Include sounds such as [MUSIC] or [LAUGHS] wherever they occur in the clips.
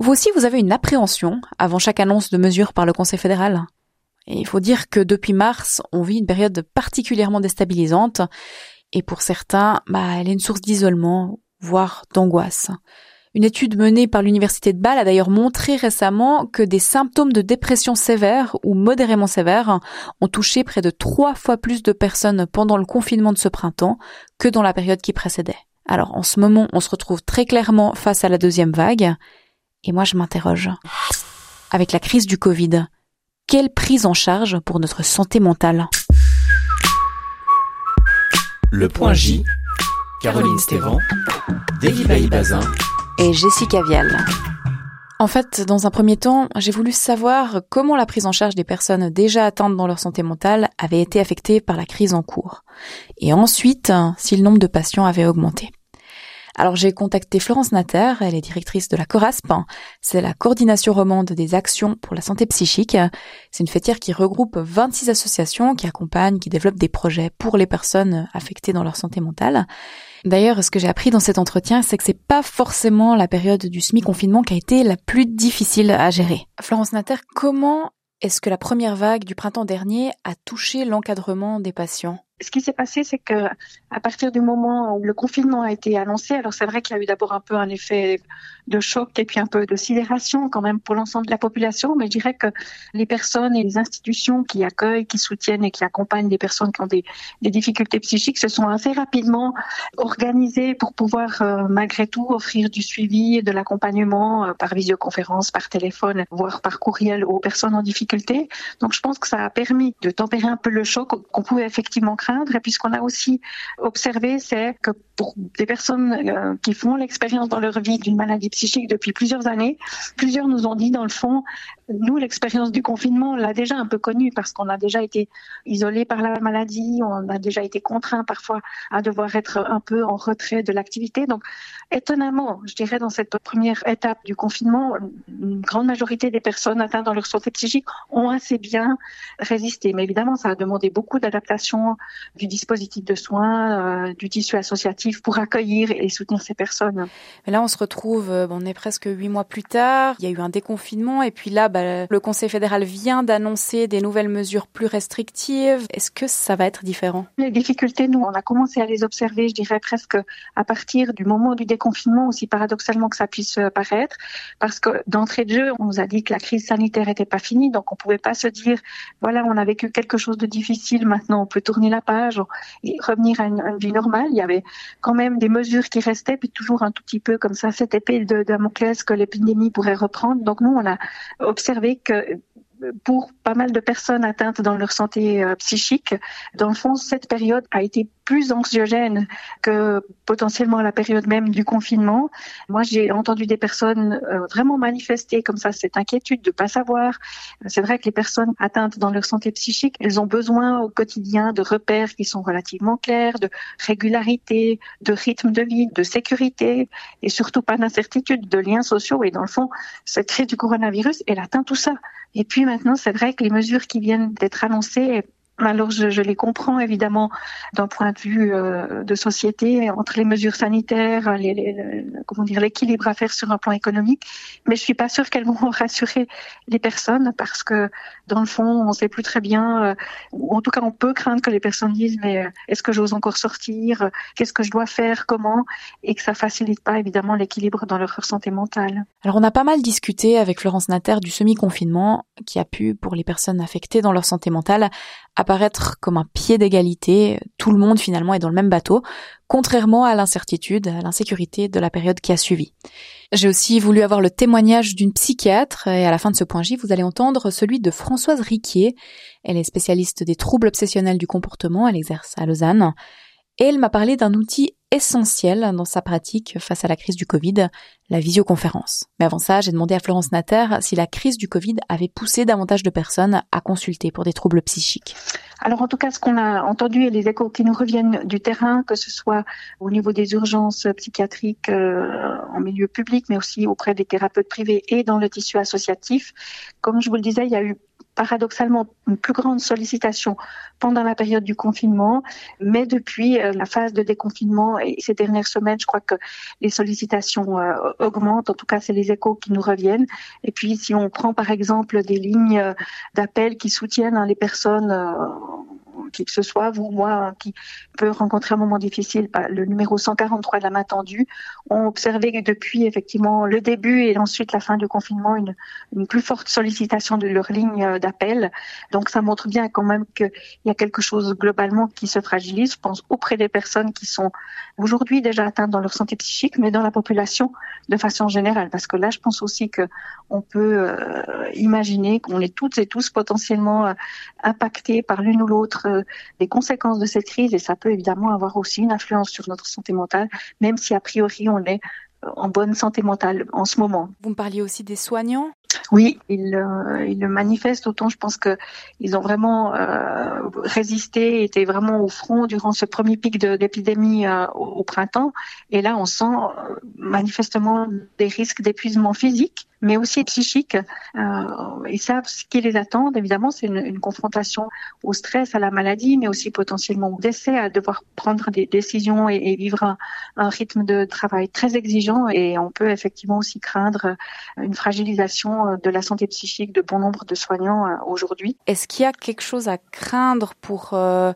Vous aussi, vous avez une appréhension avant chaque annonce de mesures par le Conseil fédéral. Et il faut dire que depuis mars, on vit une période particulièrement déstabilisante, et pour certains, bah, elle est une source d'isolement, voire d'angoisse. Une étude menée par l'université de Bâle a d'ailleurs montré récemment que des symptômes de dépression sévère ou modérément sévère ont touché près de trois fois plus de personnes pendant le confinement de ce printemps que dans la période qui précédait. Alors en ce moment, on se retrouve très clairement face à la deuxième vague, et moi je m'interroge. Avec la crise du Covid, quelle prise en charge pour notre santé mentale? Le point J, Caroline Stévan, David Bazin et Jessica Vial. En fait, dans un premier temps, j'ai voulu savoir comment la prise en charge des personnes déjà atteintes dans leur santé mentale avait été affectée par la crise en cours. Et ensuite, si le nombre de patients avait augmenté. Alors j'ai contacté Florence Natter, elle est directrice de la CORASP, c'est la coordination romande des actions pour la santé psychique. C'est une fêtière qui regroupe 26 associations qui accompagnent, qui développent des projets pour les personnes affectées dans leur santé mentale. D'ailleurs, ce que j'ai appris dans cet entretien, c'est que c'est pas forcément la période du semi-confinement qui a été la plus difficile à gérer. Florence Natter, comment est-ce que la première vague du printemps dernier a touché l'encadrement des patients? Ce qui s'est passé, c'est que à partir du moment où le confinement a été annoncé, alors c'est vrai qu'il y a eu d'abord un peu un effet de choc et puis un peu de sidération quand même pour l'ensemble de la population, mais je dirais que les personnes et les institutions qui accueillent, qui soutiennent et qui accompagnent des personnes qui ont des, difficultés psychiques se sont assez rapidement organisées pour pouvoir euh, malgré tout offrir du suivi et de l'accompagnement euh, par visioconférence, par téléphone, voire par courriel aux personnes en difficulté. Donc je pense que ça a permis de tempérer un peu le choc qu'on pouvait effectivement craindre et puis ce qu'on a aussi observé, c'est que pour des personnes euh, qui font l'expérience dans leur vie d'une maladie psychique depuis plusieurs années, plusieurs nous ont dit dans le fond, nous l'expérience du confinement, on l'a déjà un peu connue parce qu'on a déjà été isolé par la maladie, on a déjà été contraint parfois à devoir être un peu en retrait de l'activité. Donc étonnamment, je dirais dans cette première étape du confinement, une grande majorité des personnes atteintes dans leur santé psychique ont assez bien résisté. Mais évidemment, ça a demandé beaucoup d'adaptation du dispositif de soins, euh, du tissu associatif pour accueillir et soutenir ces personnes. Mais là, on se retrouve, euh, on est presque huit mois plus tard. Il y a eu un déconfinement et puis là, bah, le Conseil fédéral vient d'annoncer des nouvelles mesures plus restrictives. Est-ce que ça va être différent? Les difficultés, nous, on a commencé à les observer, je dirais presque à partir du moment du déconfinement, aussi paradoxalement que ça puisse euh, paraître, parce que d'entrée de jeu, on nous a dit que la crise sanitaire n'était pas finie, donc on pouvait pas se dire, voilà, on a vécu quelque chose de difficile, maintenant on peut tourner la page et revenir à une, vie normale. Il y avait quand même des mesures qui restaient, puis toujours un tout petit peu comme ça, cette épée de Damoclès que l'épidémie pourrait reprendre. Donc nous, on a observé que pour pas mal de personnes atteintes dans leur santé euh, psychique, dans le fond, cette période a été plus anxiogène que potentiellement la période même du confinement. Moi, j'ai entendu des personnes euh, vraiment manifester comme ça cette inquiétude de pas savoir. C'est vrai que les personnes atteintes dans leur santé psychique, elles ont besoin au quotidien de repères qui sont relativement clairs, de régularité, de rythme de vie, de sécurité et surtout pas d'incertitude, de liens sociaux. Et dans le fond, cette crise du coronavirus, elle atteint tout ça. Et puis maintenant, c'est vrai que les mesures qui viennent d'être annoncées alors je, les comprends évidemment d'un point de vue euh, de société entre les mesures sanitaires, comment dire l'équilibre à faire sur un plan économique, mais je suis pas sûre qu'elles vont [LAUGHS] rassurer les personnes parce que dans le fond on sait plus très bien, euh, ou en tout cas on peut craindre que les personnes disent mais euh, est-ce que j'ose encore sortir, qu'est-ce que je dois faire, comment, et que ça facilite pas évidemment l'équilibre dans leur santé mentale. Alors on a pas mal discuté avec Florence Natter du semi-confinement qui a pu pour les personnes affectées dans leur santé mentale apparaître comme un pied d'égalité, tout le monde finalement est dans le même bateau, contrairement à l'incertitude, à l'insécurité de la période qui a suivi. J'ai aussi voulu avoir le témoignage d'une psychiatre et à la fin de ce point J, vous allez entendre celui de Françoise Riquier. Elle est spécialiste des troubles obsessionnels du comportement, elle exerce à Lausanne. Et elle m'a parlé d'un outil essentiel dans sa pratique face à la crise du Covid, la visioconférence. Mais avant ça, j'ai demandé à Florence Natter si la crise du Covid avait poussé davantage de personnes à consulter pour des troubles psychiques. Alors en tout cas, ce qu'on a entendu et les échos qui nous reviennent du terrain, que ce soit au niveau des urgences psychiatriques euh, en milieu public, mais aussi auprès des thérapeutes privés et dans le tissu associatif, comme je vous le disais, il y a eu paradoxalement une plus grande sollicitation pendant la période du confinement, mais depuis euh, la phase de déconfinement et ces dernières semaines, je crois que les sollicitations euh, augmentent. En tout cas, c'est les échos qui nous reviennent. Et puis, si on prend par exemple des lignes euh, d'appel qui soutiennent hein, les personnes qui que ce soit, vous, moi, qui peut rencontrer un moment difficile, bah, le numéro 143 de la main tendue, ont observé depuis effectivement le début et ensuite la fin du confinement, une, plus forte sollicitation de leur ligne d'appel. Donc ça montre bien quand même qu'il y a quelque chose globalement qui se fragilise, je pense, auprès des personnes qui sont aujourd'hui déjà atteintes dans leur santé psychique, mais dans la population de façon générale. Parce que là, je pense aussi que on peut euh, imaginer qu'on est toutes et tous potentiellement euh, impactés par l'une ou l'autre des conséquences de cette crise et ça peut évidemment avoir aussi une influence sur notre santé mentale, même si a priori on est en bonne santé mentale en ce moment. Vous me parliez aussi des soignants oui, ils, euh, le manifestent autant. Je pense que ils ont vraiment euh, résisté, étaient vraiment au front durant ce premier pic d'épidémie euh, au, printemps. Et là, on sent euh, manifestement des risques d'épuisement physique mais aussi psychique. Euh, ils savent ce qui les attend. Évidemment, c'est une, une, confrontation au stress, à la maladie, mais aussi potentiellement au décès, à devoir prendre des décisions et, vivre un, rythme de travail très exigeant. Et on peut effectivement aussi craindre une fragilisation de la santé psychique de bon nombre de soignants euh, aujourd'hui. Est-ce qu'il y a quelque chose à craindre pour euh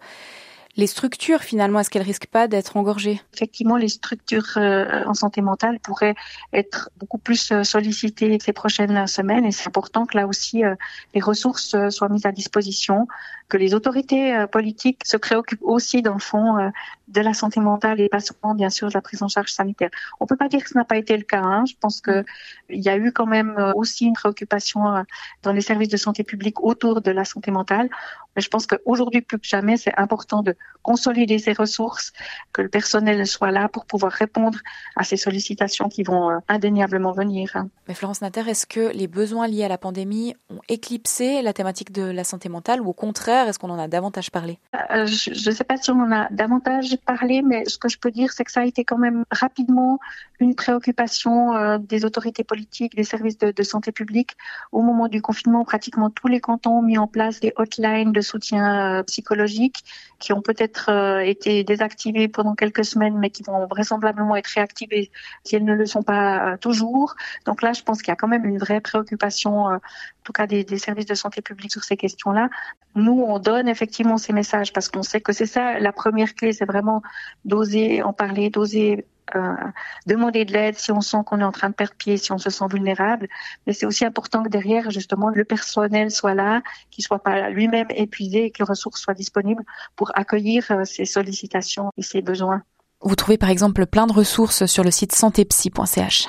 les structures finalement, est-ce qu'elles risquent pas d'être engorgées? Effectivement, les structures euh, en santé mentale pourraient être beaucoup plus euh, sollicitées ces prochaines semaines et c'est important que là aussi euh, les ressources soient mises à disposition, que les autorités politiques se préoccupent aussi dans le fond de la santé mentale et pas seulement bien sûr de la prise en charge sanitaire. On peut pas dire que ce n'a pas été le cas. Hein. Je pense que il y a eu quand même aussi une préoccupation dans les services de santé publique autour de la santé mentale. Mais je pense qu'aujourd'hui plus que jamais, c'est important de consolider ces ressources, que le personnel soit là pour pouvoir répondre à ces sollicitations qui vont euh, indéniablement venir. Mais Florence Natter, est-ce que les besoins liés à la pandémie ont éclipsé la thématique de la santé mentale ou au contraire, est-ce qu'on en a davantage parlé? Euh, Je ne sais pas si on en a davantage parlé, mais ce que je peux dire, c'est que ça a été quand même rapidement une préoccupation euh, des autorités politiques, des services de, santé publique. Au moment du confinement, pratiquement tous les cantons ont mis en place des hotlines de soutien psychologique qui ont peut-être euh, été désactivées pendant quelques semaines, mais qui vont vraisemblablement être réactivées si elles ne le sont pas euh, toujours. Donc là, je pense qu'il y a quand même une vraie préoccupation, euh, en tout cas des, des services de santé publique sur ces questions-là. Nous, on donne effectivement ces messages parce qu'on sait que c'est ça la première clé, c'est vraiment d'oser en parler, d'oser euh, demander de l'aide si on sent qu'on est en train de perdre pied, si on se sent vulnérable. Mais c'est aussi important que derrière, justement, le personnel soit là, qu'il soit pas lui-même épuisé et que les ressources soient disponibles pour accueillir euh, ces sollicitations et ces besoins. Vous trouvez par exemple plein de ressources sur le site santépsy.ch.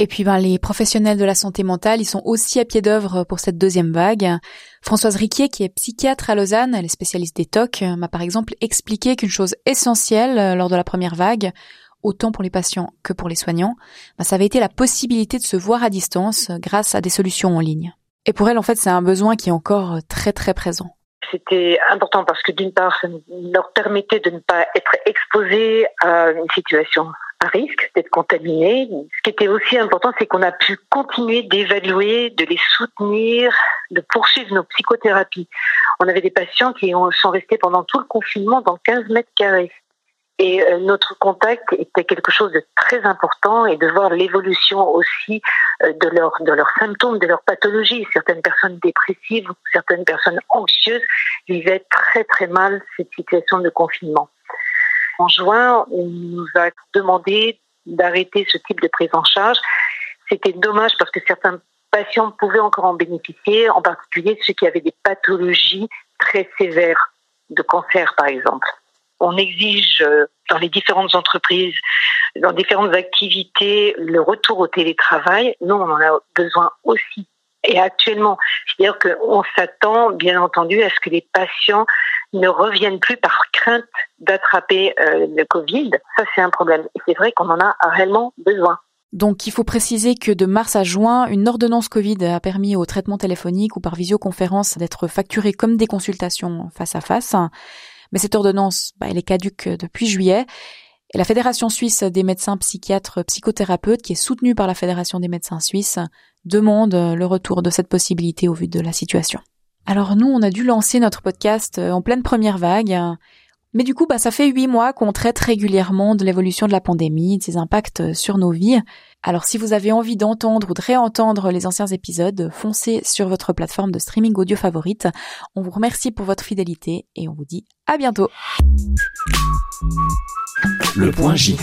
Et puis ben, les professionnels de la santé mentale, ils sont aussi à pied d'œuvre pour cette deuxième vague. Françoise Riquier, qui est psychiatre à Lausanne, elle est spécialiste des TOC, m'a par exemple expliqué qu'une chose essentielle euh, lors de la première vague, autant pour les patients que pour les soignants, ben, ça avait été la possibilité de se voir à distance euh, grâce à des solutions en ligne. Et pour elle, en fait, c'est un besoin qui est encore euh, très très présent. C'était important parce que d'une part, ça leur permettait de ne pas être exposés à une situation à risque d'être contaminés. Ce qui était aussi important, c'est qu'on a pu continuer d'évaluer, de les soutenir, de poursuivre nos psychothérapies. On avait des patients qui sont restés pendant tout le confinement dans 15 mètres carrés. Et euh, notre contact était quelque chose de très important et de voir l'évolution aussi euh, de leurs de leurs symptômes, de leurs pathologies. Certaines personnes dépressives, certaines personnes anxieuses vivaient très très mal cette situation de confinement. En juin, on nous a demandé d'arrêter ce type de prise en charge. C'était dommage parce que certains patients pouvaient encore en bénéficier, en particulier ceux qui avaient des pathologies très sévères, de cancer par exemple. On exige euh, dans les différentes entreprises, dans différentes activités, le retour au télétravail. Nous, on en a besoin aussi. Et actuellement, c'est-à-dire qu'on s'attend, bien entendu, à ce que les patients ne reviennent plus par crainte d'attraper euh, le Covid. Ça, c'est un problème. Et c'est vrai qu'on en a réellement besoin. Donc il faut préciser que de mars à juin, une ordonnance Covid a permis au traitement téléphonique ou par visioconférence d'être facturé comme des consultations face à face. Mais cette ordonnance, bah, elle est caduque depuis juillet. Et la Fédération suisse des médecins psychiatres psychothérapeutes, qui est soutenue par la Fédération des médecins suisses, demande le retour de cette possibilité au vu de la situation. Alors nous, on a dû lancer notre podcast en pleine première vague. Mais du coup, bah, ça fait huit mois qu'on traite régulièrement de l'évolution de la pandémie, de ses impacts sur nos vies. Alors si vous avez envie d'entendre ou de réentendre les anciens épisodes, foncez sur votre plateforme de streaming audio favorite. On vous remercie pour votre fidélité et on vous dit à bientôt. Le point J.